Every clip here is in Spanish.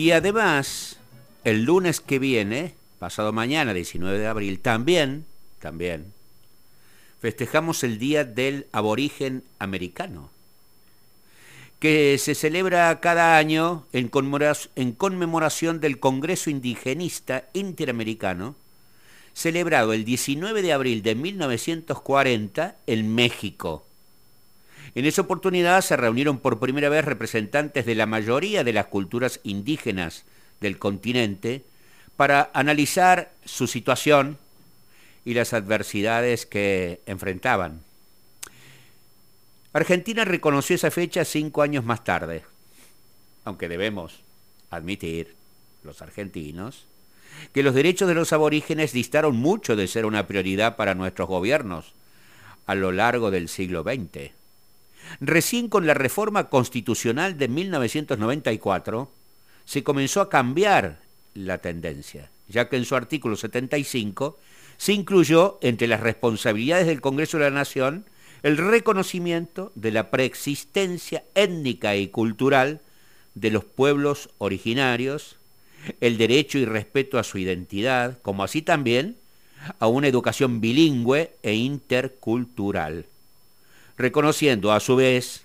Y además, el lunes que viene, pasado mañana, 19 de abril, también, también, festejamos el Día del Aborigen Americano, que se celebra cada año en conmemoración del Congreso Indigenista Interamericano, celebrado el 19 de abril de 1940 en México. En esa oportunidad se reunieron por primera vez representantes de la mayoría de las culturas indígenas del continente para analizar su situación y las adversidades que enfrentaban. Argentina reconoció esa fecha cinco años más tarde, aunque debemos admitir, los argentinos, que los derechos de los aborígenes distaron mucho de ser una prioridad para nuestros gobiernos a lo largo del siglo XX. Recién con la reforma constitucional de 1994 se comenzó a cambiar la tendencia, ya que en su artículo 75 se incluyó entre las responsabilidades del Congreso de la Nación el reconocimiento de la preexistencia étnica y cultural de los pueblos originarios, el derecho y respeto a su identidad, como así también a una educación bilingüe e intercultural, reconociendo a su vez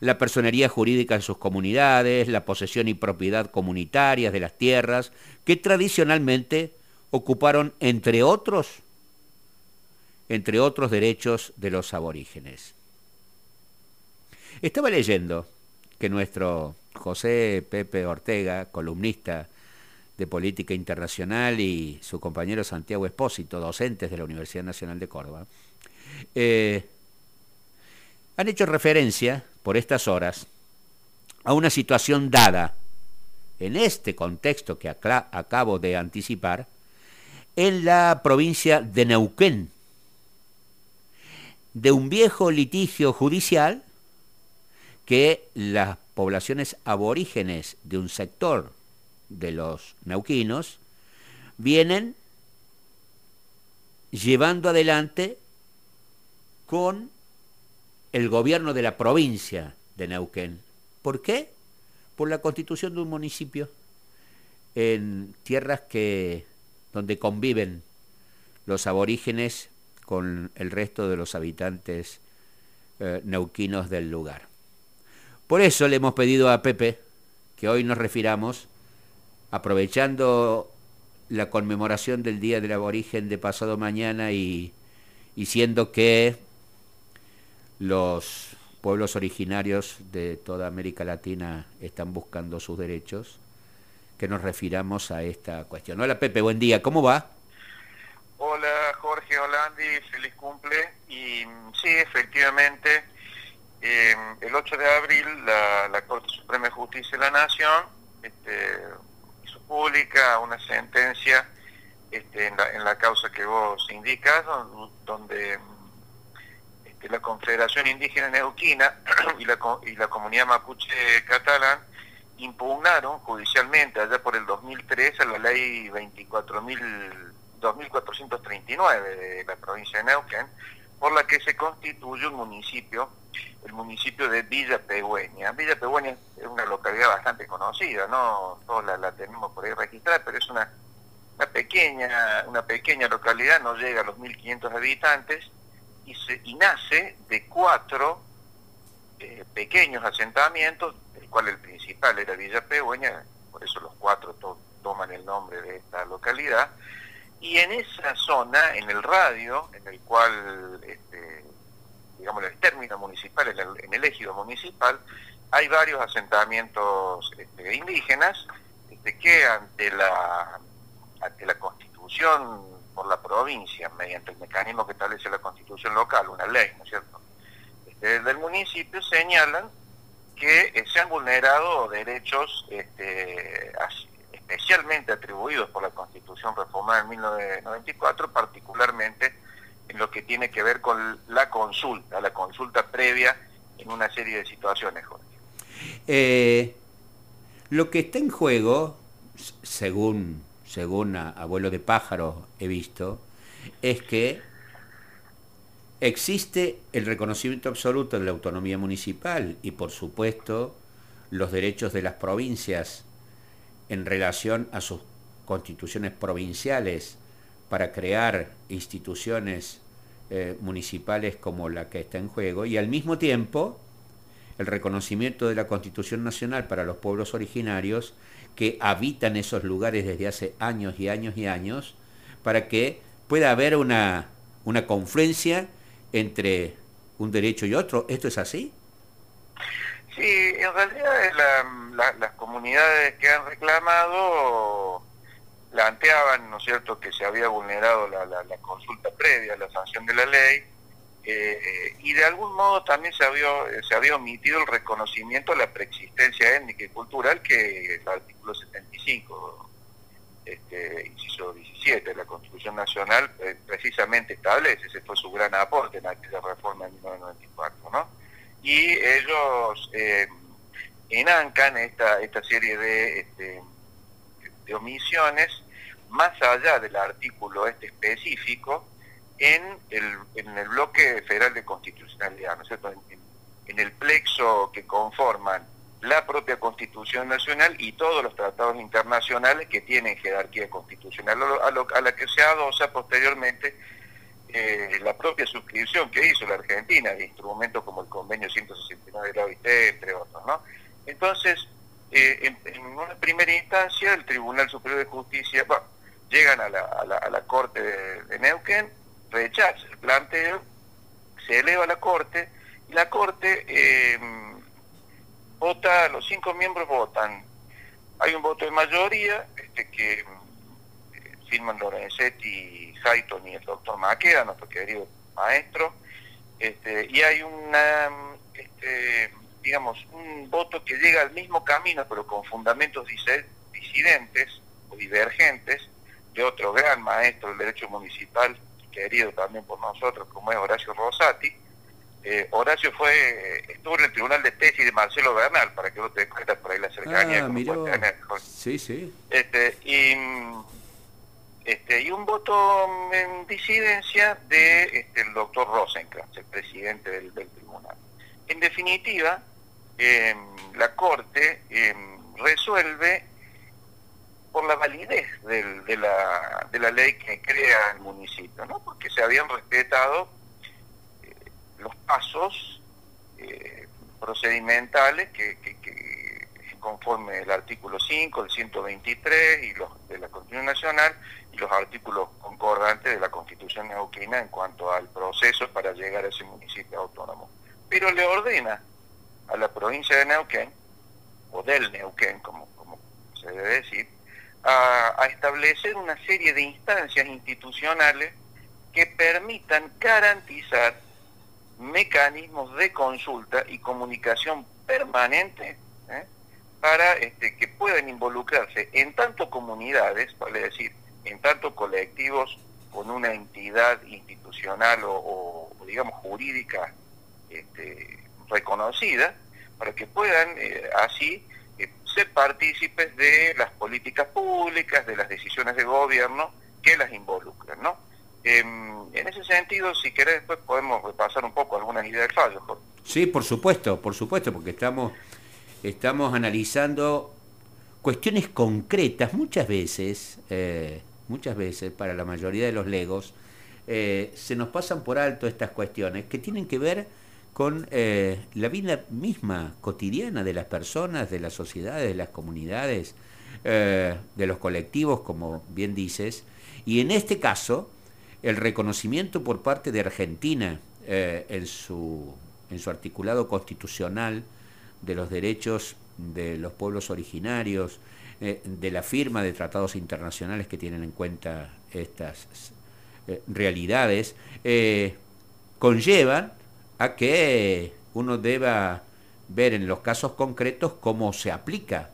la personería jurídica en sus comunidades, la posesión y propiedad comunitarias de las tierras que tradicionalmente ocuparon, entre otros, entre otros derechos de los aborígenes. Estaba leyendo que nuestro José Pepe Ortega, columnista de política internacional, y su compañero Santiago Espósito, docentes de la Universidad Nacional de Córdoba, eh, han hecho referencia por estas horas a una situación dada en este contexto que acabo de anticipar en la provincia de Neuquén, de un viejo litigio judicial que las poblaciones aborígenes de un sector de los neuquinos vienen llevando adelante con el gobierno de la provincia de Neuquén. ¿Por qué? Por la constitución de un municipio en tierras que donde conviven los aborígenes con el resto de los habitantes eh, neuquinos del lugar. Por eso le hemos pedido a Pepe que hoy nos refiramos, aprovechando la conmemoración del Día del Aborigen de pasado mañana y, y siendo que los pueblos originarios de toda América Latina están buscando sus derechos, que nos refiramos a esta cuestión. Hola Pepe, buen día, ¿cómo va? Hola Jorge, hola Andy, feliz cumple. Y sí, efectivamente, eh, el 8 de abril la, Corte Suprema de Justicia de la Nación este, hizo pública una sentencia este, en, la, en la causa que vos indicas, donde la Confederación Indígena Neuquina y la, y la comunidad mapuche catalán impugnaron judicialmente allá por el 2003 a la ley 24.439 de la provincia de Neuquén, por la que se constituye un municipio, el municipio de Villa Pegüeña. Villa Pegüeña es una localidad bastante conocida, no todos la, tenemos por ahí registrada, pero es una, una, pequeña, una pequeña localidad, no llega a los 1.500 habitantes, y, nace de cuatro eh, pequeños asentamientos, el cual el principal era Villa Pegüeña, por eso los cuatro toman el nombre de esta localidad, y en esa zona, en el radio, en el cual, este, digamos, el término municipal, en el, en ejido municipal, hay varios asentamientos este, indígenas este, que ante la, ante la constitución por la provincia mediante el mecanismo que establece la constitución local, una ley, ¿no es cierto? Este, del municipio señalan que eh, se han vulnerado derechos este, especialmente atribuidos por la constitución reformada en 1994, particularmente en lo que tiene que ver con la consulta, la consulta previa en una serie de situaciones, Jorge. Eh, lo que está en juego, según según abuelo de pájaro he visto, es que existe el reconocimiento absoluto de la autonomía municipal y por supuesto los derechos de las provincias en relación a sus constituciones provinciales para crear instituciones eh, municipales como la que está en juego y al mismo tiempo el reconocimiento de la Constitución Nacional para los pueblos originarios que habitan esos lugares desde hace años y años y años para que pueda haber una, una confluencia entre un derecho y otro. ¿Esto es así? Sí, en realidad las comunidades que han reclamado planteaban, ¿no es cierto?, que se había vulnerado la, consulta previa a la sanción de la ley eh, y de algún modo también se había, se había omitido el reconocimiento de la preexistencia étnica y cultural que el artículo 75, este, inciso 17 de la Constitución Nacional eh, precisamente establece, ese fue su gran aporte en aquella reforma de 1994, ¿no? Y ellos eh, enancan esta, esta serie de, este, de omisiones más allá del artículo este específico en el, en el bloque federal de constitucionalidad, ¿no es cierto? En, el plexo que conforman la propia Constitución Nacional y todos los tratados internacionales que tienen jerarquía constitucional, a, la que se adosa posteriormente eh, la propia suscripción que hizo la Argentina de instrumentos como el Convenio 169 de la OIT, entre otros, ¿no? Entonces, eh, en, una primera instancia, el Tribunal Superior de Justicia, bueno, llegan a la, a la, Corte de, Neuquén, rechaza el planteo, se eleva a la Corte, y la Corte eh, vota, los cinco miembros votan. Hay un voto de mayoría, este que eh, firman Lorenzetti, Hayton y el doctor Maqueda, nuestro querido maestro, este, y hay una, este, digamos, un voto que llega al mismo camino, pero con fundamentos disidentes o divergentes, de otro gran maestro del derecho municipal, querido también por nosotros, como es Horacio Rosati. Eh, Horacio fue estuvo en el tribunal de tesis de Marcelo Bernal, para que vos te des cuenta por ahí la cercanía. Ah, Sí, sí. Este, y, este, y un voto en disidencia de este, el doctor Rosenkrantz, el presidente del, tribunal. En definitiva, em, la Corte em, resuelve por la validez de, la, de la ley que crea el municipio, ¿no? porque se habían respetado eh, los pasos eh, procedimentales que, conforme el artículo 5, el 123 y los de la Constitución Nacional y los artículos concordantes de la Constitución neuquina en cuanto al proceso para llegar a ese municipio autónomo. Pero le ordena a la provincia de Neuquén, o del Neuquén, como, como se debe decir, a, establecer una serie de instancias institucionales que permitan garantizar mecanismos de consulta y comunicación permanente ¿eh? para este, que puedan involucrarse en tanto comunidades, vale decir, en tanto colectivos con una entidad institucional o, digamos jurídica este, reconocida, para que puedan eh, así ser partícipes de las políticas públicas, de las decisiones de gobierno que las involucran, ¿no? Em, en ese sentido, si querés, después podemos repasar un poco algunas ideas del fallo. Sí, por supuesto, por supuesto, porque estamos, estamos analizando cuestiones concretas, muchas veces, eh, muchas veces, para la mayoría de los legos, eh, se nos pasan por alto estas cuestiones que tienen que ver con eh, la vida misma cotidiana de las personas, de las sociedades, de las comunidades, eh, de los colectivos, como bien dices, y en este caso, el reconocimiento por parte de Argentina eh, en, su, en su articulado constitucional de los derechos de los pueblos originarios, de la firma de tratados internacionales que tienen en cuenta estas realidades, conllevan a que uno deba ver en los casos concretos cómo se aplica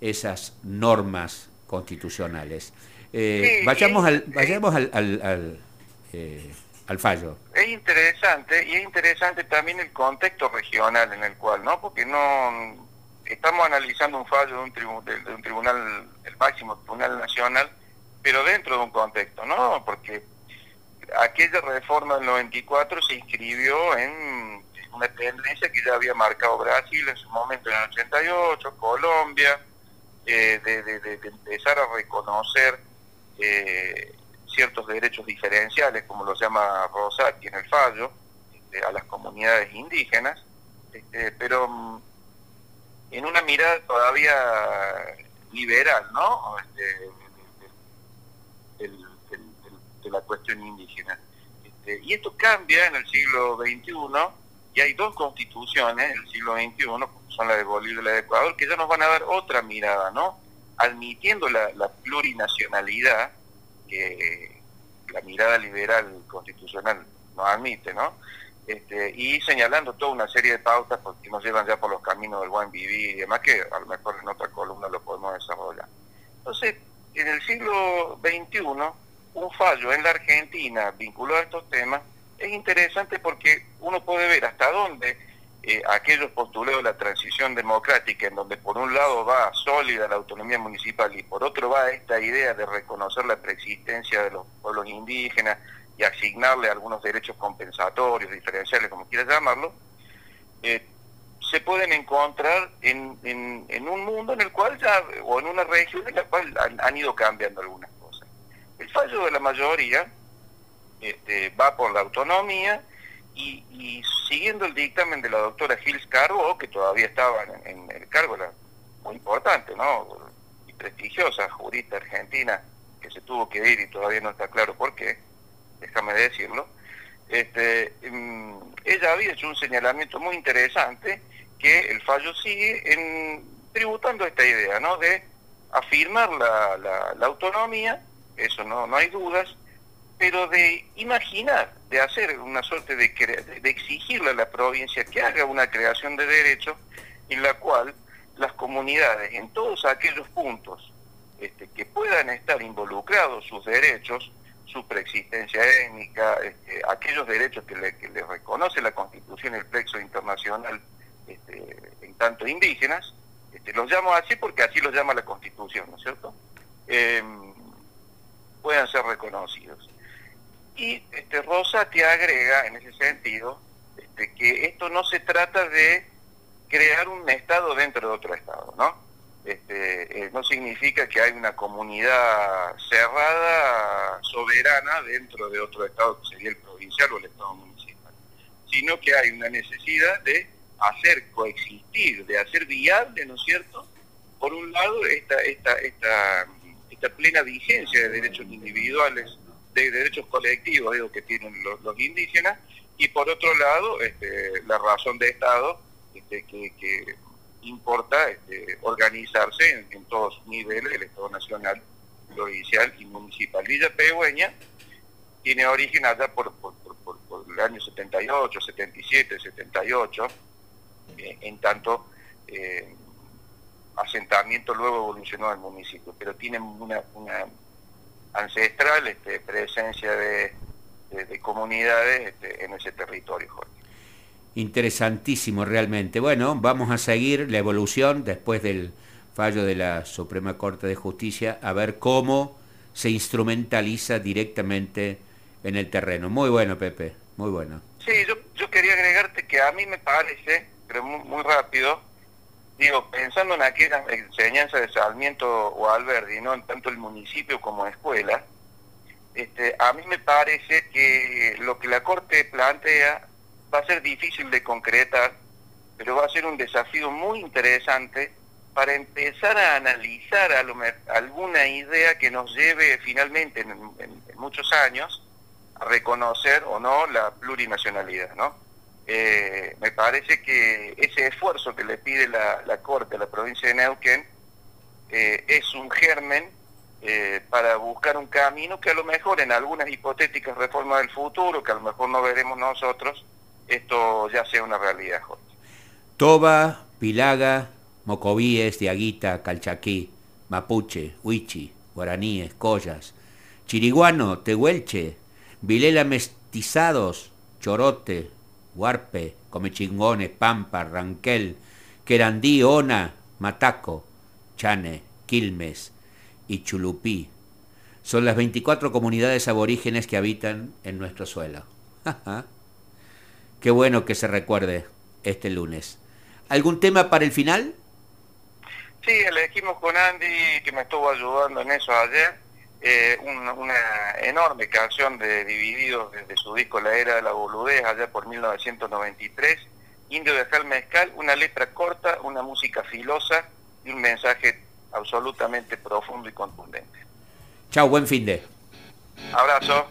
esas normas constitucionales. Eh, vayamos al, vayamos al, al, eh, al, fallo. Es interesante y es interesante también el contexto regional en el cual, ¿no? Porque no estamos analizando un fallo de un, de un tribunal, el máximo tribunal nacional, pero dentro de un contexto, ¿no? Porque aquella reforma del 94 se inscribió en una tendencia que ya había marcado Brasil en su momento en el 88, Colombia, eh, de, empezar a reconocer eh, ciertos derechos diferenciales, como lo llama Rosati en el fallo, este, a las comunidades indígenas, este, pero mm, en una mirada todavía liberal, ¿no? Este, de, la cuestión indígena. Este, y esto cambia en el siglo XXI, y hay dos constituciones en el siglo XXI, son la de Bolivia y la de Ecuador, que ya nos van a dar otra mirada, ¿no? Admitiendo la, plurinacionalidad, que la mirada liberal constitucional no admite, ¿no? Este, y señalando toda una serie de pautas porque nos llevan ya por los caminos del buen vivir y demás, que a lo mejor en otra columna lo podemos desarrollar. Entonces, en el siglo XXI, un fallo en la Argentina vinculado a estos temas es interesante porque uno puede ver hasta dónde eh, aquellos postulados de la transición democrática, en donde por un lado va sólida la autonomía municipal y por otro va esta idea de reconocer la preexistencia de los pueblos indígenas, y asignarle algunos derechos compensatorios, diferenciales, como quieras llamarlo, eh, se pueden encontrar en, un mundo en el cual ya, o en una región en la cual han, ido cambiando algunas fallo de la mayoría este, va por la autonomía y, siguiendo el dictamen de la doctora Gils Carbo, que todavía estaba en, el cargo, muy importante, ¿no? Y prestigiosa, jurista argentina, que se tuvo que ir y todavía no está claro por qué, déjame decirlo, este, mm, ella había hecho un señalamiento muy interesante que el fallo sigue en, tributando esta idea, ¿no? De afirmar la, la, autonomía, eso no, no hay dudas, pero de imaginar, de hacer una suerte de, de exigirle a la provincia que haga una creación de derechos en la cual las comunidades en todos aquellos puntos este, que puedan estar involucrados sus derechos, su preexistencia étnica, este, aquellos derechos que le, reconoce la Constitución el plexo internacional este, en tanto indígenas, los llamo así porque así los llama la Constitución, ¿no es cierto? Em, puedan ser reconocidos. Y este, Rosa te agrega en ese sentido este, que esto no se trata de crear un Estado dentro de otro Estado, ¿no? Este, eh, no significa que hay una comunidad cerrada, soberana, dentro de otro Estado que sería el provincial o el Estado municipal, sino que hay una necesidad de hacer coexistir, de hacer viable, ¿no es cierto?, por un lado, esta, esta, esta, esta plena vigencia de derechos individuales, de derechos colectivos, digo, que tienen los, indígenas, y por otro lado, este, la razón de Estado este, que, importa este, organizarse en, todos niveles del Estado Nacional, provincial y municipal. Villa Pegüeña tiene origen allá por, por, el año 78, 77, 78, en tanto eh, asentamiento luego evolucionó al municipio, pero tiene una, ancestral este, presencia de, comunidades este, en ese territorio, Interesantísimo realmente. Bueno, vamos a seguir la evolución después del fallo de la Suprema Corte de Justicia a ver cómo se instrumentaliza directamente en el terreno. Muy bueno, Pepe, muy bueno. Sí, yo, yo quería agregarte que a mí me parece, pero muy, rápido, digo, pensando en aquella enseñanza de Sarmiento o Alberdi, ¿no? en tanto el municipio como escuela, este, a mí me parece que lo que la Corte plantea va a ser difícil de concretar, pero va a ser un desafío muy interesante para empezar a analizar alguna idea que nos lleve finalmente en, muchos años a reconocer o no la plurinacionalidad, ¿no? Eh, me parece que ese esfuerzo que le pide la, Corte a la provincia de Neuquén eh, es un germen eh, para buscar un camino que a lo mejor en algunas hipotéticas reformas del futuro, que a lo mejor no veremos nosotros, esto ya sea una realidad, Jorge. Toba, Pilaga, Mocovíes, Diaguita, Calchaquí, Mapuche, Huichi, Guaraníes, Collas, Chiriguano, Tehuelche, Vilela Mestizados, Chorote, Huarpe, Comechingones, Pampa, Ranquel, Querandí, Ona, Mataco, Chane, Quilmes y Chulupí. Son las 24 comunidades aborígenes que habitan en nuestro suelo. Qué bueno que se recuerde este lunes. ¿Algún tema para el final? Sí, elegimos con Andy, que me estuvo ayudando en eso ayer, eh, una, enorme canción de Divididos desde su disco La Era de la Boludez, allá por 1993. Indio de Jal Mezcal, una letra corta, una música filosa y un mensaje absolutamente profundo y contundente. Chao, buen fin de. Abrazo.